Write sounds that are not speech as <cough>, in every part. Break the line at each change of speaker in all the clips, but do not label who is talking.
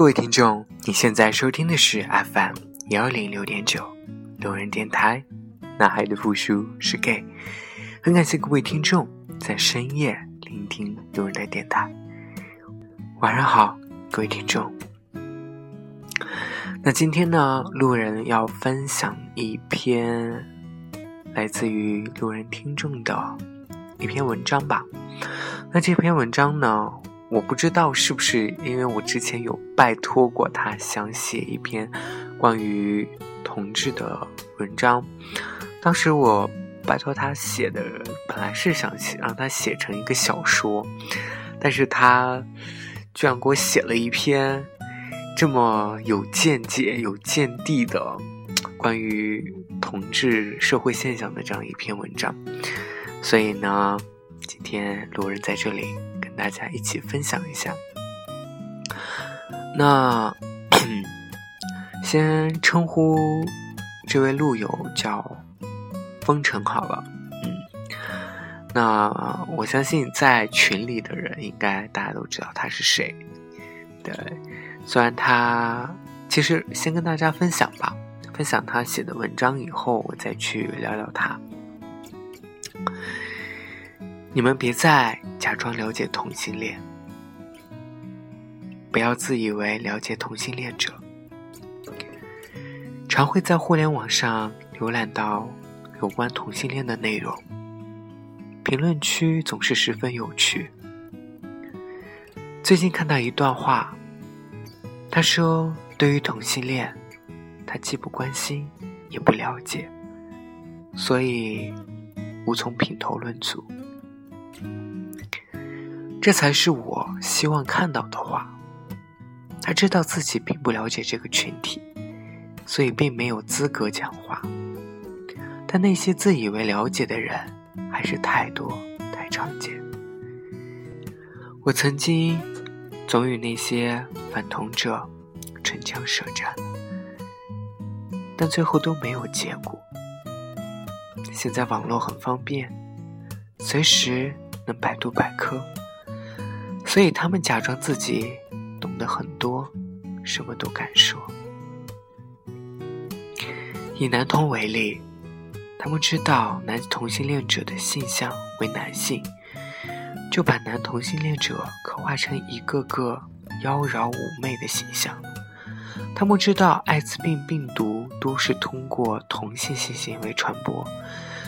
各位听众，你现在收听的是 FM 幺零六点九路人电台。男孩的复数是 gay。很感谢各位听众在深夜聆听路人的电台。晚上好，各位听众。那今天呢，路人要分享一篇来自于路人听众的一篇文章吧。那这篇文章呢？我不知道是不是因为我之前有拜托过他，想写一篇关于同志的文章。当时我拜托他写的，本来是想写让他写成一个小说，但是他居然给我写了一篇这么有见解、有见地的关于同志社会现象的这样一篇文章。所以呢，今天罗人在这里。大家一起分享一下。那 <coughs> 先称呼这位路友叫风尘好了。嗯，那我相信在群里的人应该大家都知道他是谁。对，虽然他其实先跟大家分享吧，分享他写的文章以后，我再去聊聊他。你们别再假装了解同性恋，不要自以为了解同性恋者。常会在互联网上浏览到有关同性恋的内容，评论区总是十分有趣。最近看到一段话，他说：“对于同性恋，他既不关心，也不了解，所以无从品头论足。”这才是我希望看到的话。他知道自己并不了解这个群体，所以并没有资格讲话。但那些自以为了解的人，还是太多太常见。我曾经总与那些反同者唇枪舌战，但最后都没有结果。现在网络很方便，随时能百度百科。所以他们假装自己懂得很多，什么都敢说。以男同为例，他们知道男同性恋者的性向为男性，就把男同性恋者刻画成一个个妖娆妩媚的形象。他们知道艾滋病病毒都是通过同性性行为传播，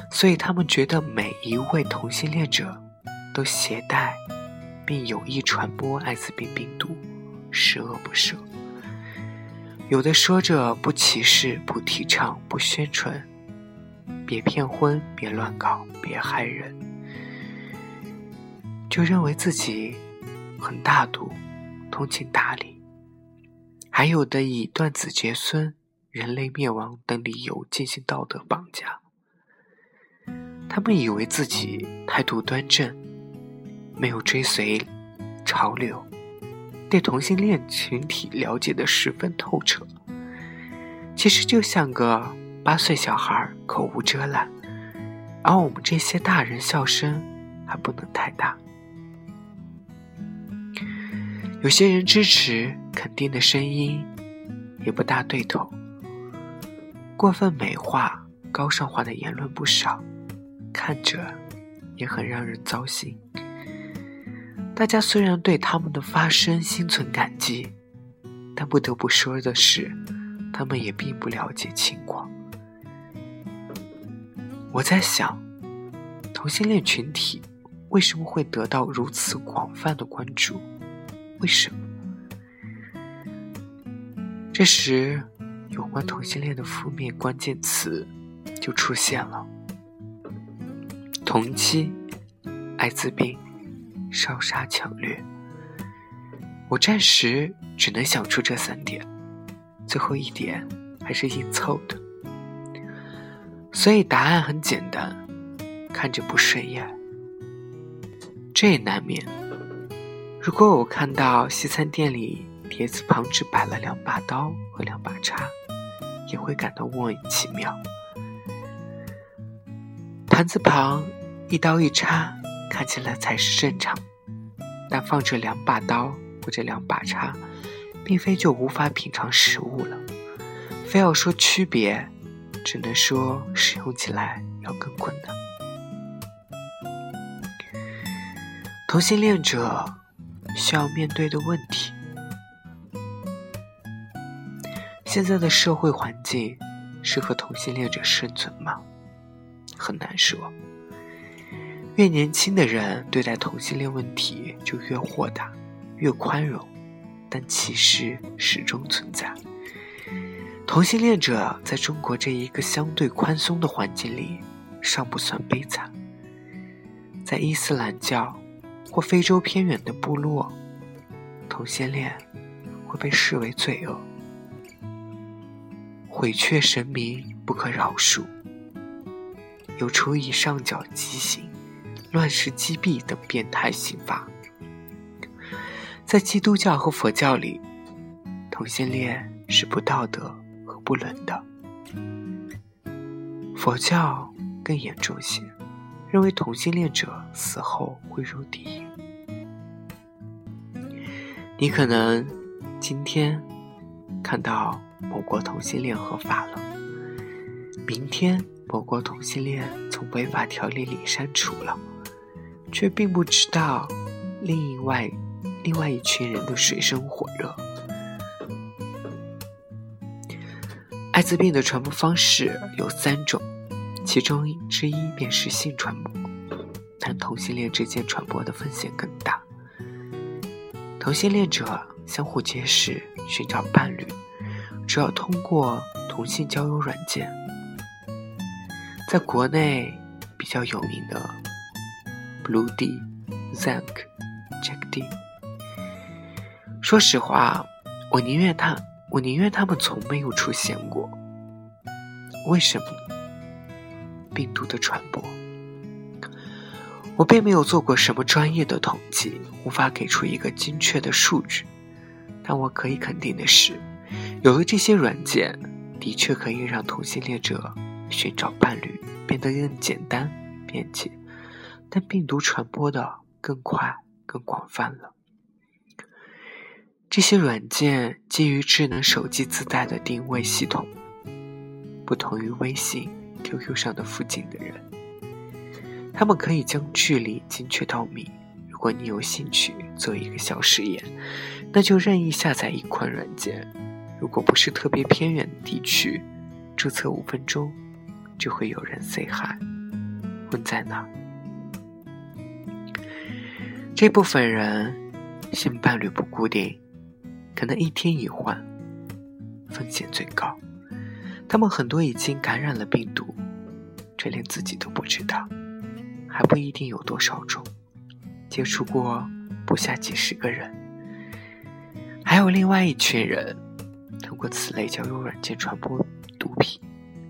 所以他们觉得每一位同性恋者都携带。并有意传播艾滋病病毒，十恶不赦。有的说着不歧视、不提倡、不宣传，别骗婚、别乱搞、别害人，就认为自己很大度、通情达理。还有的以断子绝孙、人类灭亡等理由进行道德绑架。他们以为自己态度端正。没有追随潮流，对同性恋群体了解的十分透彻。其实就像个八岁小孩，口无遮拦，而我们这些大人笑声还不能太大。有些人支持肯定的声音也不大对头，过分美化、高尚化的言论不少，看着也很让人糟心。大家虽然对他们的发声心存感激，但不得不说的是，他们也并不了解情况。我在想，同性恋群体为什么会得到如此广泛的关注？为什么？这时，有关同性恋的负面关键词就出现了：同期、艾滋病。烧杀抢掠，我暂时只能想出这三点，最后一点还是硬凑的，所以答案很简单，看着不顺眼，这也难免。如果我看到西餐店里碟子旁只摆了两把刀和两把叉，也会感到莫名其妙。盘子旁一刀一叉。看起来才是正常，但放着两把刀或者两把叉，并非就无法品尝食物了。非要说区别，只能说使用起来要更困难。同性恋者需要面对的问题。现在的社会环境适合同性恋者生存吗？很难说。越年轻的人对待同性恋问题就越豁达、越宽容，但歧视始终存在。同性恋者在中国这一个相对宽松的环境里尚不算悲惨，在伊斯兰教或非洲偏远的部落，同性恋会被视为罪恶。毁却神明不可饶恕，有处以上缴极刑、乱世击毙等变态刑罚。在基督教和佛教里，同性恋是不道德和不伦的。佛教更严重些，认为同性恋者死后会入地狱。你可能今天看到。某国同性恋合法了，明天某国同性恋从违法条例里删除了，却并不知道另外另外一群人的水深火热。艾滋病的传播方式有三种，其中之一便是性传播，但同性恋之间传播的风险更大。同性恋者相互结识，寻找伴侣。主要通过同性交友软件，在国内比较有名的卢迪、Zank、Jack D。说实话，我宁愿他，我宁愿他们从没有出现过。为什么？病毒的传播，我并没有做过什么专业的统计，无法给出一个精确的数据。但我可以肯定的是。有了这些软件，的确可以让同性恋者寻找伴侣变得更简单、便捷，但病毒传播的更快、更广泛了。这些软件基于智能手机自带的定位系统，不同于微信、QQ 上的附近的人，他们可以将距离精确到米。如果你有兴趣做一个小实验，那就任意下载一款软件。如果不是特别偏远的地区，注册五分钟就会有人 say hi，问在哪。这部分人性伴侣不固定，可能一天一换，风险最高。他们很多已经感染了病毒，这连自己都不知道，还不一定有多少种，接触过不下几十个人。还有另外一群人。通过此类交友软件传播毒品，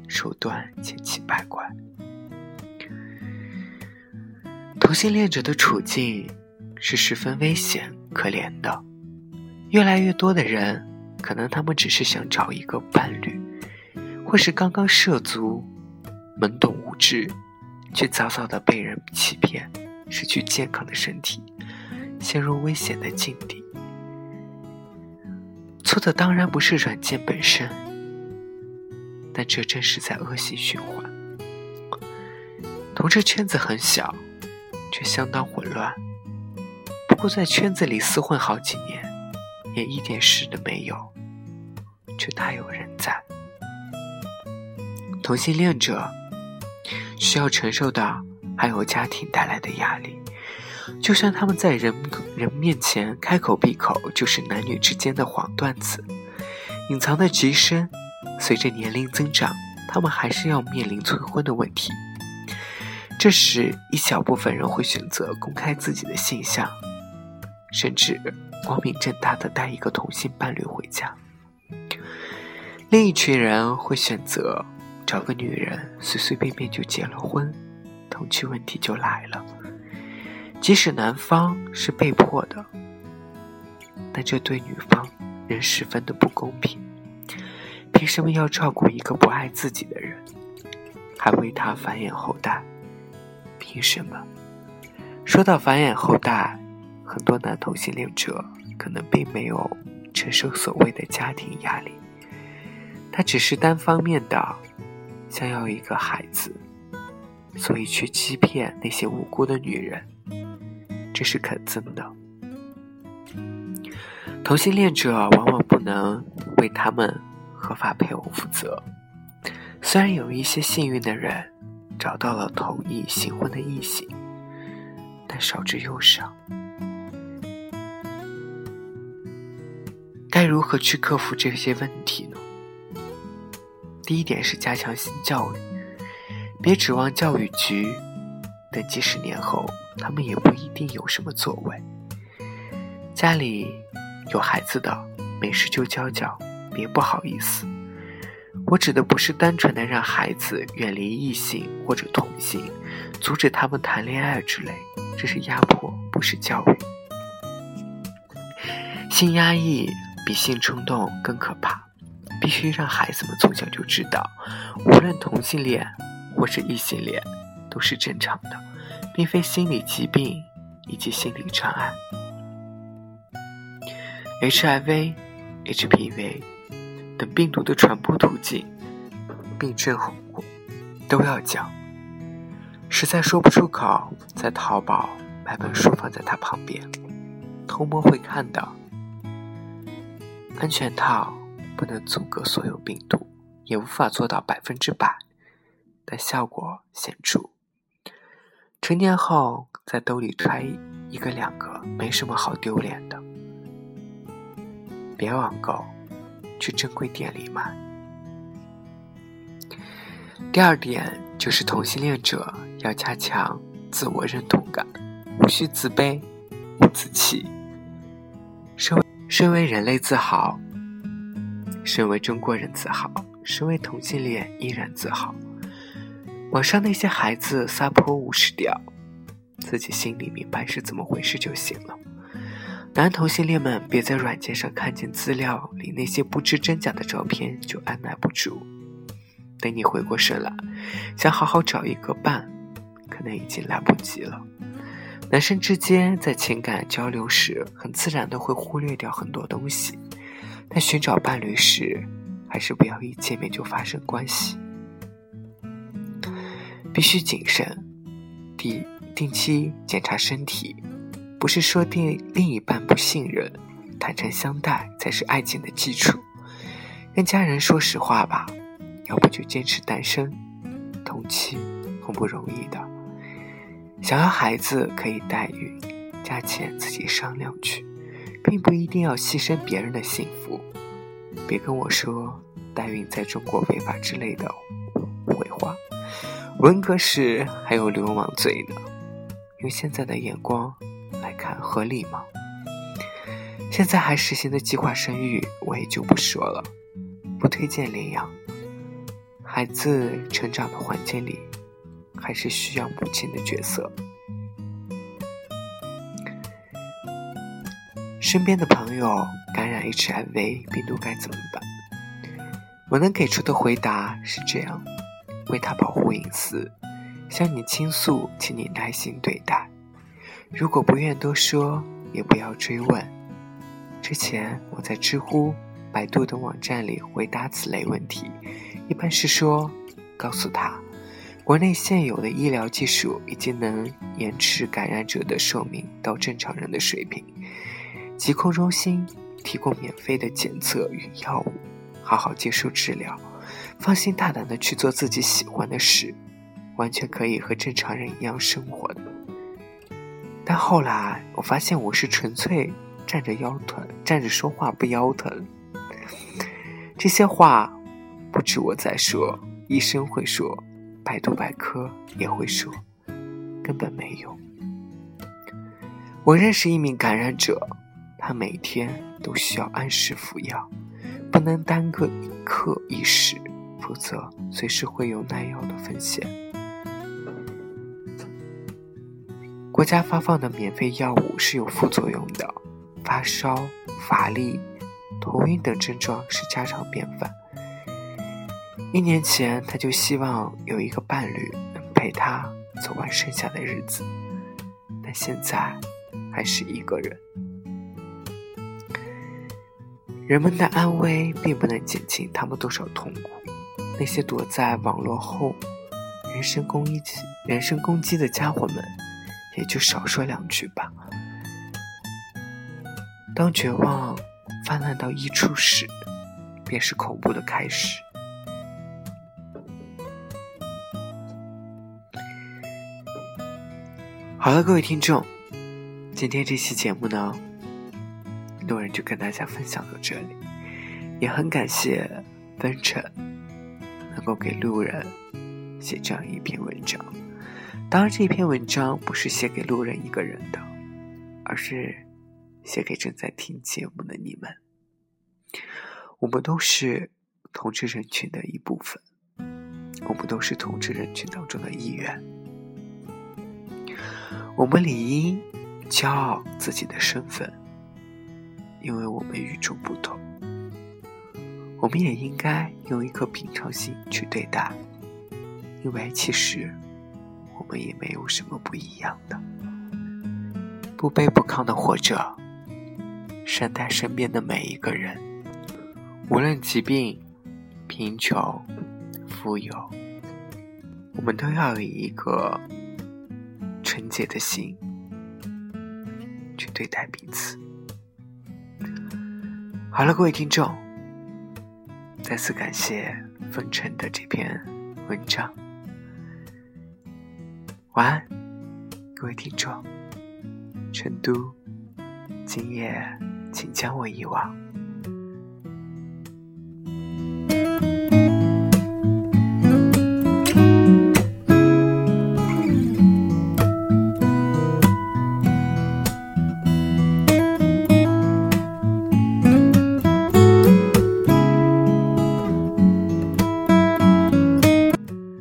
手段千奇百怪。同性恋者的处境是十分危险、可怜的。越来越多的人，可能他们只是想找一个伴侣，或是刚刚涉足、懵懂无知，却早早的被人欺骗，失去健康的身体，陷入危险的境地。错的当然不是软件本身，但这正是在恶性循环。同志圈子很小，却相当混乱。不过在圈子里厮混好几年，也一点事都没有，却大有人在。同性恋者需要承受的还有家庭带来的压力。就算他们在人人面前开口闭口就是男女之间的黄段子，隐藏的极深。随着年龄增长，他们还是要面临催婚的问题。这时，一小部分人会选择公开自己的性向，甚至光明正大的带一个同性伴侣回家。另一群人会选择找个女人，随随便便就结了婚，同居问题就来了。即使男方是被迫的，但这对女方仍十分的不公平。凭什么要照顾一个不爱自己的人，还为他繁衍后代？凭什么？说到繁衍后代，很多男同性恋者可能并没有承受所谓的家庭压力。他只是单方面的想要一个孩子，所以去欺骗那些无辜的女人，这是可憎的。同性恋者往往不能为他们合法配偶负责。虽然有一些幸运的人找到了同意新婚的异性，但少之又少。该如何去克服这些问题呢？第一点是加强性教育，别指望教育局等几十年后，他们也不一定有什么作为。家里。有孩子的，没事就教教，别不好意思。我指的不是单纯的让孩子远离异性或者同性，阻止他们谈恋爱之类，这是压迫，不是教育。性压抑比性冲动更可怕，必须让孩子们从小就知道，无论同性恋或是异性恋，都是正常的，并非心理疾病以及心理障碍。HIV、HPV 等病毒的传播途径、病症后果都要讲。实在说不出口，在淘宝买本书放在他旁边，偷摸会看到。安全套不能阻隔所有病毒，也无法做到百分之百，但效果显著。成年后在兜里揣一个两个，没什么好丢脸的。别网购，去正规店里买。第二点就是同性恋者要加强自我认同感，无需自卑，无自弃。身为人类自豪，身为中国人自豪，身为同性恋依然自豪。网上那些孩子撒泼无视掉，自己心里明白是怎么回事就行了。男同性恋们，别在软件上看见资料里那些不知真假的照片就按捺不住。等你回过神来，想好好找一个伴，可能已经来不及了。男生之间在情感交流时，很自然的会忽略掉很多东西，但寻找伴侣时，还是不要一见面就发生关系，必须谨慎，定定期检查身体。不是说对另一半不信任，坦诚相待才是爱情的基础。跟家人说实话吧，要不就坚持单身。同期很不容易的，想要孩子可以代孕，价钱自己商量去，并不一定要牺牲别人的幸福。别跟我说代孕在中国违法之类的鬼话，文革时还有流氓罪呢。用现在的眼光。来看合理吗？现在还实行的计划生育，我也就不说了，不推荐领养。孩子成长的环境里，还是需要母亲的角色。身边的朋友感染 HIV 病毒该怎么办？我能给出的回答是这样：为他保护隐私，向你倾诉，请你耐心对待。如果不愿多说，也不要追问。之前我在知乎、百度等网站里回答此类问题，一般是说，告诉他，国内现有的医疗技术已经能延迟感染者的寿命到正常人的水平，疾控中心提供免费的检测与药物，好好接受治疗，放心大胆的去做自己喜欢的事，完全可以和正常人一样生活的。但后来我发现我是纯粹站着腰疼，站着说话不腰疼。这些话不止我在说，医生会说，百度百科也会说，根本没用。我认识一名感染者，他每天都需要按时服药，不能耽搁一刻一时，否则随时会有耐药的风险。国家发放的免费药物是有副作用的，发烧、乏力、头晕等症状是家常便饭。一年前，他就希望有一个伴侣能陪他走完剩下的日子，但现在还是一个人。人们的安危并不能减轻他们多少痛苦。那些躲在网络后人身攻击、人身攻击的家伙们，也就少说两句吧。当绝望泛滥到一处时，便是恐怖的开始。好了，各位听众，今天这期节目呢，路人就跟大家分享到这里，也很感谢分成能够给路人写这样一篇文章。当然，这篇文章不是写给路人一个人的，而是写给正在听节目的你们。我们都是同志人群的一部分，我们都是同志人群当中的一员。我们理应骄傲自己的身份，因为我们与众不同。我们也应该用一颗平常心去对待，因为其实我们也没有什么不一样的。不卑不亢的活着，善待身边的每一个人，无论疾病、贫穷、富有，我们都要以一个。纯洁的心去对待彼此。好了，各位听众，再次感谢风尘的这篇文章。晚安，各位听众。成都，今夜请将我遗忘。